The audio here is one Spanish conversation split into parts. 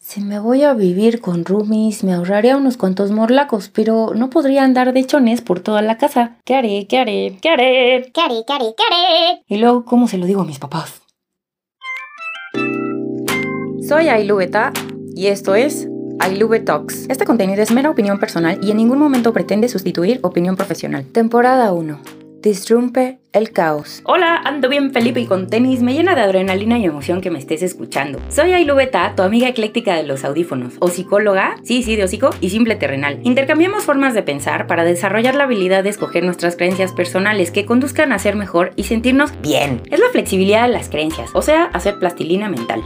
Si me voy a vivir con roomies, me ahorraría unos cuantos morlacos, pero no podría andar de chones por toda la casa. ¿Qué haré? ¿Qué haré? ¿Qué haré? ¿Qué haré? ¿Qué haré? ¿Qué haré? Y luego, ¿cómo se lo digo a mis papás? Soy Ailu Beta y esto es Ailube Talks. Este contenido es mera opinión personal y en ningún momento pretende sustituir opinión profesional. Temporada 1. Disrumpe el caos. Hola, ando bien Felipe y con tenis. Me llena de adrenalina y emoción que me estés escuchando. Soy Ailu Beta, tu amiga ecléctica de los audífonos. O psicóloga, sí, sí, de hocico, y simple terrenal. Intercambiamos formas de pensar para desarrollar la habilidad de escoger nuestras creencias personales que conduzcan a ser mejor y sentirnos bien. Es la flexibilidad de las creencias, o sea, hacer plastilina mental.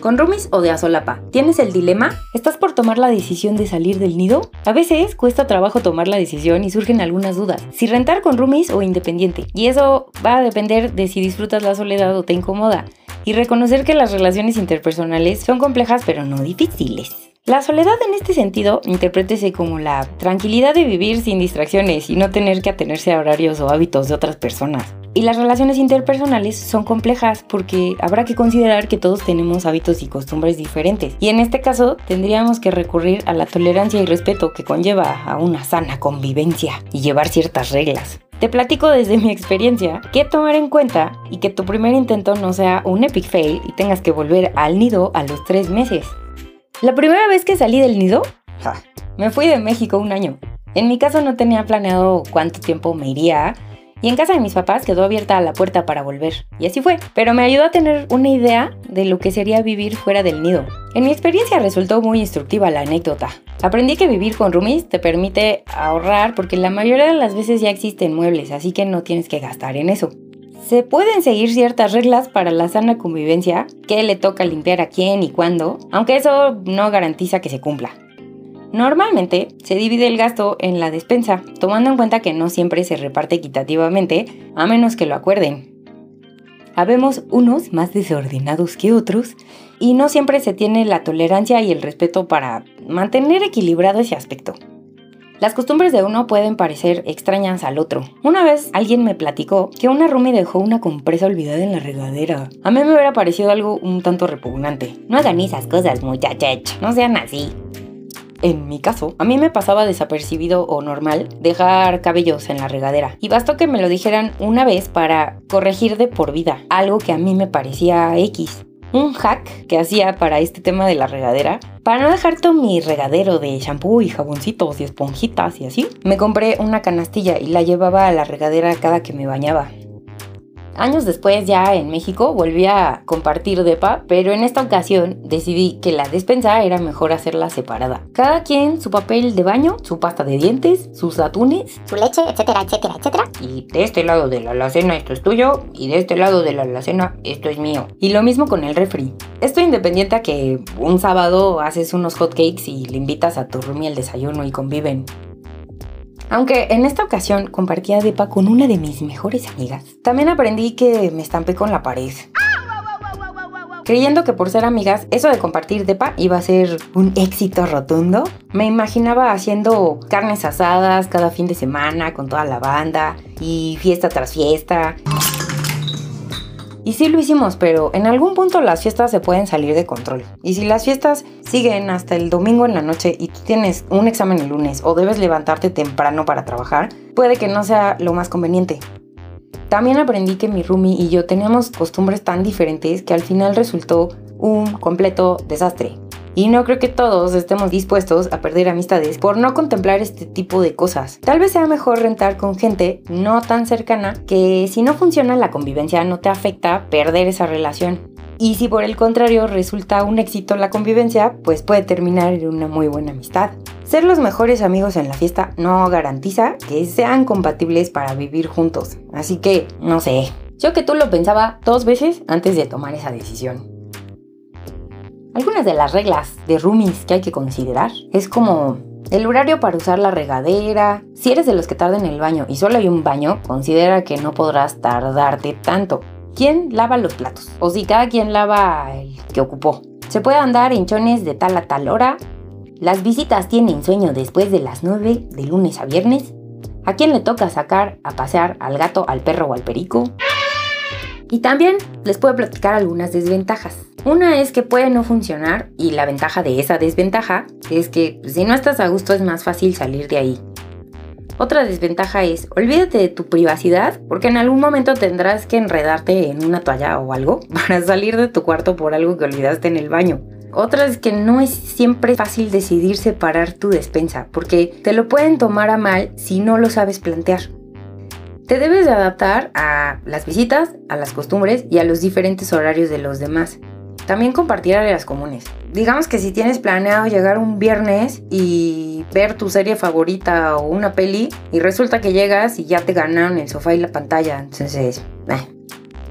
¿Con roomies o de asolapa? ¿Tienes el dilema? ¿Estás por tomar la decisión de salir del nido? A veces cuesta trabajo tomar la decisión y surgen algunas dudas. Si rentar con roomies o independiente. Y eso va a depender de si disfrutas la soledad o te incomoda. Y reconocer que las relaciones interpersonales son complejas pero no difíciles. La soledad en este sentido interprétese como la tranquilidad de vivir sin distracciones y no tener que atenerse a horarios o hábitos de otras personas. Y las relaciones interpersonales son complejas porque habrá que considerar que todos tenemos hábitos y costumbres diferentes. Y en este caso tendríamos que recurrir a la tolerancia y respeto que conlleva a una sana convivencia y llevar ciertas reglas. Te platico desde mi experiencia que tomar en cuenta y que tu primer intento no sea un epic fail y tengas que volver al nido a los tres meses. La primera vez que salí del nido, me fui de México un año. En mi caso no tenía planeado cuánto tiempo me iría y en casa de mis papás quedó abierta la puerta para volver. Y así fue. Pero me ayudó a tener una idea de lo que sería vivir fuera del nido. En mi experiencia resultó muy instructiva la anécdota. Aprendí que vivir con roomies te permite ahorrar porque la mayoría de las veces ya existen muebles, así que no tienes que gastar en eso. Se pueden seguir ciertas reglas para la sana convivencia, qué le toca limpiar a quién y cuándo, aunque eso no garantiza que se cumpla. Normalmente se divide el gasto en la despensa, tomando en cuenta que no siempre se reparte equitativamente, a menos que lo acuerden. Habemos unos más desordenados que otros y no siempre se tiene la tolerancia y el respeto para mantener equilibrado ese aspecto. Las costumbres de uno pueden parecer extrañas al otro. Una vez alguien me platicó que una roomie dejó una compresa olvidada en la regadera. A mí me hubiera parecido algo un tanto repugnante. No hagan esas cosas, muchachos. No sean así. En mi caso, a mí me pasaba desapercibido o normal dejar cabellos en la regadera. Y bastó que me lo dijeran una vez para corregir de por vida, algo que a mí me parecía X. Un hack que hacía para este tema de la regadera, para no dejar todo mi regadero de shampoo y jaboncitos y esponjitas y así, me compré una canastilla y la llevaba a la regadera cada que me bañaba. Años después, ya en México, volví a compartir depa, pero en esta ocasión decidí que la despensa era mejor hacerla separada. Cada quien su papel de baño, su pasta de dientes, sus atunes, Su leche, etcétera, etcétera, etcétera. y de este lado de la alacena esto es tuyo y de este lado de la alacena esto es mío. Y lo mismo con el refri. Esto independiente a que un sábado haces unos hotcakes y le invitas a tu roomie al desayuno y conviven. Aunque en esta ocasión compartía depa con una de mis mejores amigas, también aprendí que me estampé con la pared. Creyendo que por ser amigas, eso de compartir depa iba a ser un éxito rotundo, me imaginaba haciendo carnes asadas cada fin de semana con toda la banda y fiesta tras fiesta. Y sí lo hicimos, pero en algún punto las fiestas se pueden salir de control. Y si las fiestas siguen hasta el domingo en la noche y tú tienes un examen el lunes o debes levantarte temprano para trabajar, puede que no sea lo más conveniente. También aprendí que mi roomie y yo teníamos costumbres tan diferentes que al final resultó un completo desastre. Y no creo que todos estemos dispuestos a perder amistades por no contemplar este tipo de cosas. Tal vez sea mejor rentar con gente no tan cercana que si no funciona la convivencia no te afecta perder esa relación. Y si por el contrario resulta un éxito la convivencia, pues puede terminar en una muy buena amistad. Ser los mejores amigos en la fiesta no garantiza que sean compatibles para vivir juntos. Así que, no sé. Yo que tú lo pensaba dos veces antes de tomar esa decisión. Algunas de las reglas de roomies que hay que considerar es como el horario para usar la regadera. Si eres de los que tardan en el baño y solo hay un baño, considera que no podrás tardarte tanto. ¿Quién lava los platos? O si cada quien lava el que ocupó. Se puede andar en chones de tal a tal hora. Las visitas tienen sueño después de las 9 de lunes a viernes. ¿A quién le toca sacar a pasear al gato, al perro o al perico? Y también les puedo platicar algunas desventajas. Una es que puede no funcionar y la ventaja de esa desventaja es que si no estás a gusto es más fácil salir de ahí. Otra desventaja es, olvídate de tu privacidad porque en algún momento tendrás que enredarte en una toalla o algo para salir de tu cuarto por algo que olvidaste en el baño. Otra es que no es siempre fácil decidir separar tu despensa porque te lo pueden tomar a mal si no lo sabes plantear. Te debes de adaptar a las visitas, a las costumbres y a los diferentes horarios de los demás. También compartir áreas comunes. Digamos que si tienes planeado llegar un viernes y ver tu serie favorita o una peli y resulta que llegas y ya te ganaron el sofá y la pantalla, entonces... Eh.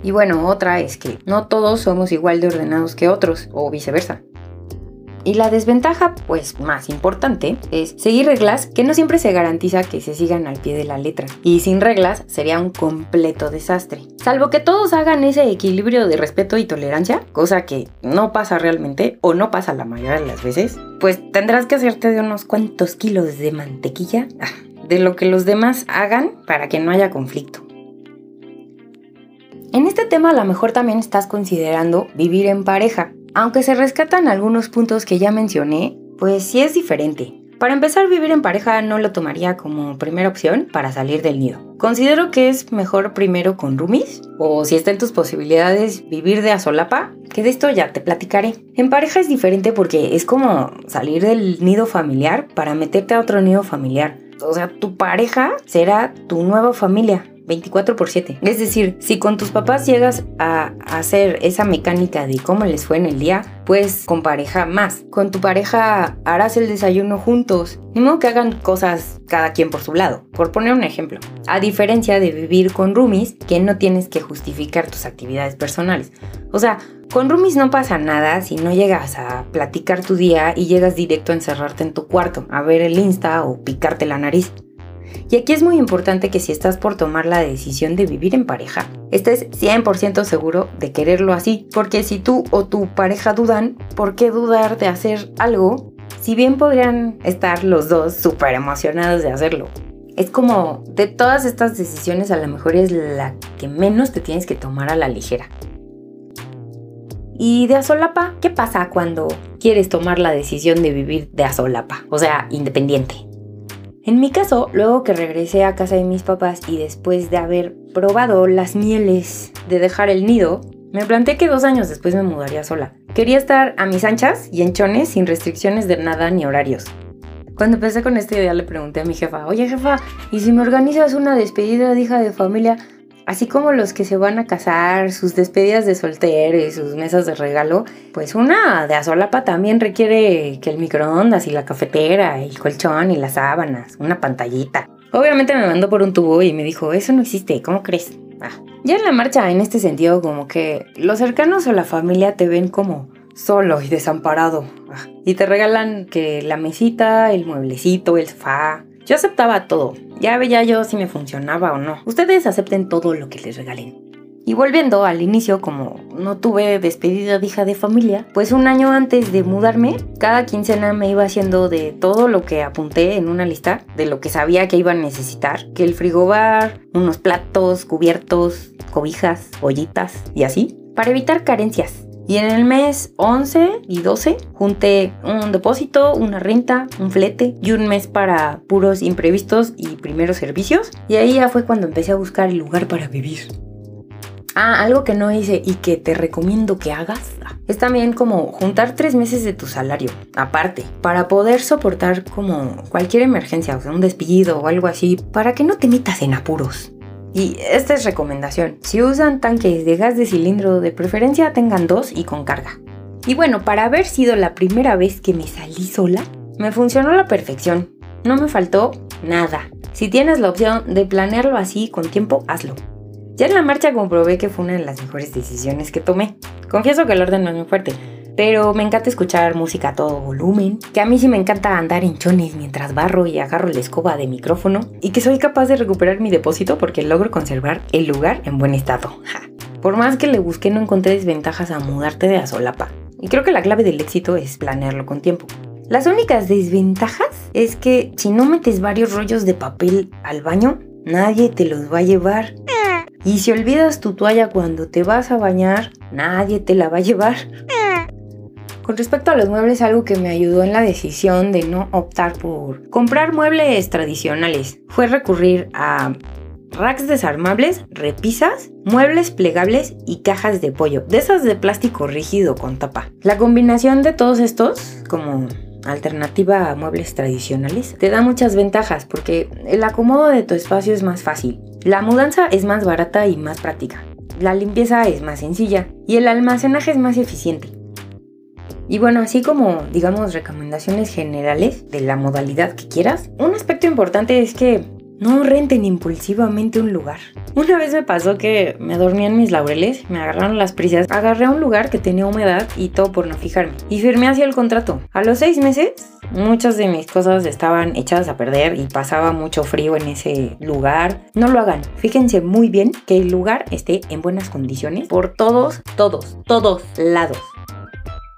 Y bueno, otra es que no todos somos igual de ordenados que otros o viceversa. Y la desventaja, pues más importante, es seguir reglas que no siempre se garantiza que se sigan al pie de la letra. Y sin reglas sería un completo desastre. Salvo que todos hagan ese equilibrio de respeto y tolerancia, cosa que no pasa realmente o no pasa la mayoría de las veces, pues tendrás que hacerte de unos cuantos kilos de mantequilla ah, de lo que los demás hagan para que no haya conflicto. En este tema a lo mejor también estás considerando vivir en pareja, aunque se rescatan algunos puntos que ya mencioné, pues sí es diferente. Para empezar, vivir en pareja no lo tomaría como primera opción para salir del nido. Considero que es mejor primero con roomies, o si está en tus posibilidades, vivir de a solapa, que de esto ya te platicaré. En pareja es diferente porque es como salir del nido familiar para meterte a otro nido familiar. O sea, tu pareja será tu nueva familia. 24 por 7. Es decir, si con tus papás llegas a hacer esa mecánica de cómo les fue en el día, pues con pareja más. Con tu pareja harás el desayuno juntos. Ni modo que hagan cosas cada quien por su lado. Por poner un ejemplo. A diferencia de vivir con roomies, que no tienes que justificar tus actividades personales. O sea, con roomies no pasa nada si no llegas a platicar tu día y llegas directo a encerrarte en tu cuarto, a ver el Insta o picarte la nariz. Y aquí es muy importante que si estás por tomar la decisión de vivir en pareja, estés 100% seguro de quererlo así, porque si tú o tu pareja dudan, ¿por qué dudar de hacer algo si bien podrían estar los dos súper emocionados de hacerlo? Es como de todas estas decisiones a lo mejor es la que menos te tienes que tomar a la ligera. Y de a solapa, ¿qué pasa cuando quieres tomar la decisión de vivir de a solapa? O sea, independiente. En mi caso, luego que regresé a casa de mis papás y después de haber probado las mieles de dejar el nido, me planteé que dos años después me mudaría sola. Quería estar a mis anchas y en chones sin restricciones de nada ni horarios. Cuando empecé con esta idea le pregunté a mi jefa, oye jefa, ¿y si me organizas una despedida de hija de familia Así como los que se van a casar, sus despedidas de soltero y sus mesas de regalo, pues una de azolapa también requiere que el microondas y la cafetera, el colchón y las sábanas, una pantallita. Obviamente me mandó por un tubo y me dijo, eso no existe, ¿cómo crees? Ah. Ya en la marcha, en este sentido, como que los cercanos o la familia te ven como solo y desamparado. Ah. Y te regalan que la mesita, el mueblecito, el sofá, yo aceptaba todo. Ya veía yo si me funcionaba o no. Ustedes acepten todo lo que les regalen. Y volviendo al inicio, como no tuve despedida de hija de familia, pues un año antes de mudarme, cada quincena me iba haciendo de todo lo que apunté en una lista, de lo que sabía que iba a necesitar, que el frigobar, unos platos, cubiertos, cobijas, ollitas y así, para evitar carencias. Y en el mes 11 y 12 junté un depósito, una renta, un flete y un mes para puros imprevistos y primeros servicios. Y ahí ya fue cuando empecé a buscar el lugar para vivir. Ah, algo que no hice y que te recomiendo que hagas es también como juntar tres meses de tu salario, aparte, para poder soportar como cualquier emergencia, o sea, un despido o algo así, para que no te metas en apuros. Y esta es recomendación. Si usan tanques de gas de cilindro, de preferencia tengan dos y con carga. Y bueno, para haber sido la primera vez que me salí sola, me funcionó a la perfección. No me faltó nada. Si tienes la opción de planearlo así con tiempo, hazlo. Ya en la marcha comprobé que fue una de las mejores decisiones que tomé. Confieso que el orden no es muy fuerte, pero me encanta escuchar música a todo volumen, que a mí sí me encanta andar en chones mientras barro y agarro la escoba de micrófono, y que soy capaz de recuperar mi depósito porque logro conservar el lugar en buen estado. Por más que le busqué no encontré desventajas a mudarte de a solapa. Y creo que la clave del éxito es planearlo con tiempo. Las únicas desventajas es que si no metes varios rollos de papel al baño, nadie te los va a llevar. Y si olvidas tu toalla cuando te vas a bañar, nadie te la va a llevar. Con respecto a los muebles, algo que me ayudó en la decisión de no optar por comprar muebles tradicionales fue recurrir a racks desarmables, repisas, muebles plegables y cajas de pollo, de esas de plástico rígido con tapa. La combinación de todos estos, como alternativa a muebles tradicionales, te da muchas ventajas porque el acomodo de tu espacio es más fácil, la mudanza es más barata y más práctica, la limpieza es más sencilla y el almacenaje es más eficiente. Y bueno, así como digamos recomendaciones generales de la modalidad que quieras, un aspecto importante es que no renten impulsivamente un lugar. Una vez me pasó que me dormía en mis laureles, me agarraron las prisas, agarré un lugar que tenía humedad y todo por no fijarme. Y firmé hacia el contrato. A los seis meses, muchas de mis cosas estaban echadas a perder y pasaba mucho frío en ese lugar. No lo hagan. Fíjense muy bien que el lugar esté en buenas condiciones por todos, todos, todos lados.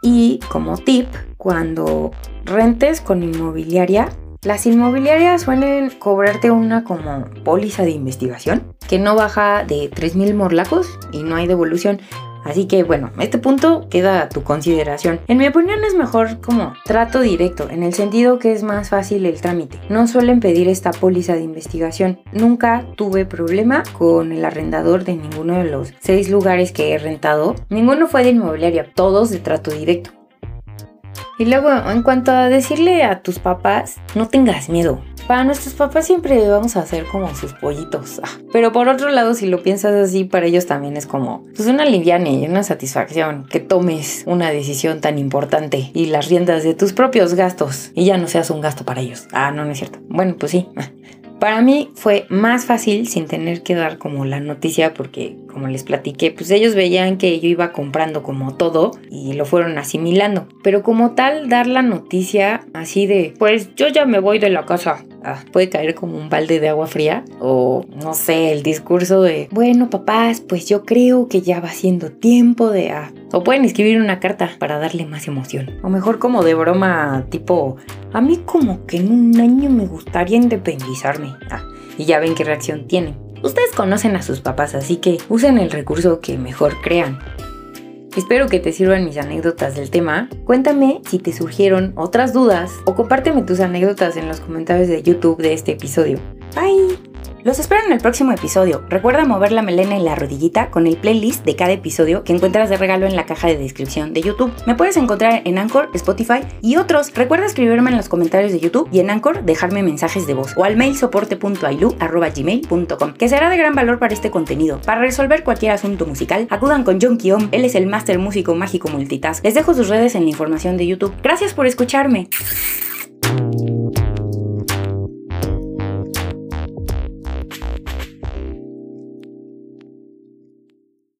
Y como tip, cuando rentes con inmobiliaria, las inmobiliarias suelen cobrarte una como póliza de investigación que no baja de 3.000 morlacos y no hay devolución. Así que bueno, este punto queda a tu consideración. En mi opinión es mejor como trato directo, en el sentido que es más fácil el trámite. No suelen pedir esta póliza de investigación. Nunca tuve problema con el arrendador de ninguno de los seis lugares que he rentado. Ninguno fue de inmobiliaria, todos de trato directo. Y luego, en cuanto a decirle a tus papás, no tengas miedo. Para nuestros papás siempre vamos a hacer como sus pollitos. Ah, pero por otro lado, si lo piensas así, para ellos también es como pues una liviane y una satisfacción que tomes una decisión tan importante y las riendas de tus propios gastos y ya no seas un gasto para ellos. Ah, no, no es cierto. Bueno, pues sí. Ah, para mí fue más fácil sin tener que dar como la noticia porque como les platiqué, pues ellos veían que yo iba comprando como todo y lo fueron asimilando. Pero como tal, dar la noticia así de, pues yo ya me voy de la casa. Ah, puede caer como un balde de agua fría o no sé, el discurso de, bueno papás, pues yo creo que ya va siendo tiempo de... Ah. O pueden escribir una carta para darle más emoción. O mejor como de broma tipo, a mí como que en un año me gustaría independizarme. Ah, y ya ven qué reacción tienen. Ustedes conocen a sus papás, así que usen el recurso que mejor crean. Espero que te sirvan mis anécdotas del tema. Cuéntame si te surgieron otras dudas o compárteme tus anécdotas en los comentarios de YouTube de este episodio. Bye. Los espero en el próximo episodio. Recuerda mover la melena y la rodillita con el playlist de cada episodio que encuentras de regalo en la caja de descripción de YouTube. Me puedes encontrar en Anchor, Spotify y otros. Recuerda escribirme en los comentarios de YouTube y en Anchor dejarme mensajes de voz o al mail soporte.ailu.gmail.com que será de gran valor para este contenido. Para resolver cualquier asunto musical, acudan con John Kiom, él es el máster músico mágico multitask. Les dejo sus redes en la información de YouTube. Gracias por escucharme.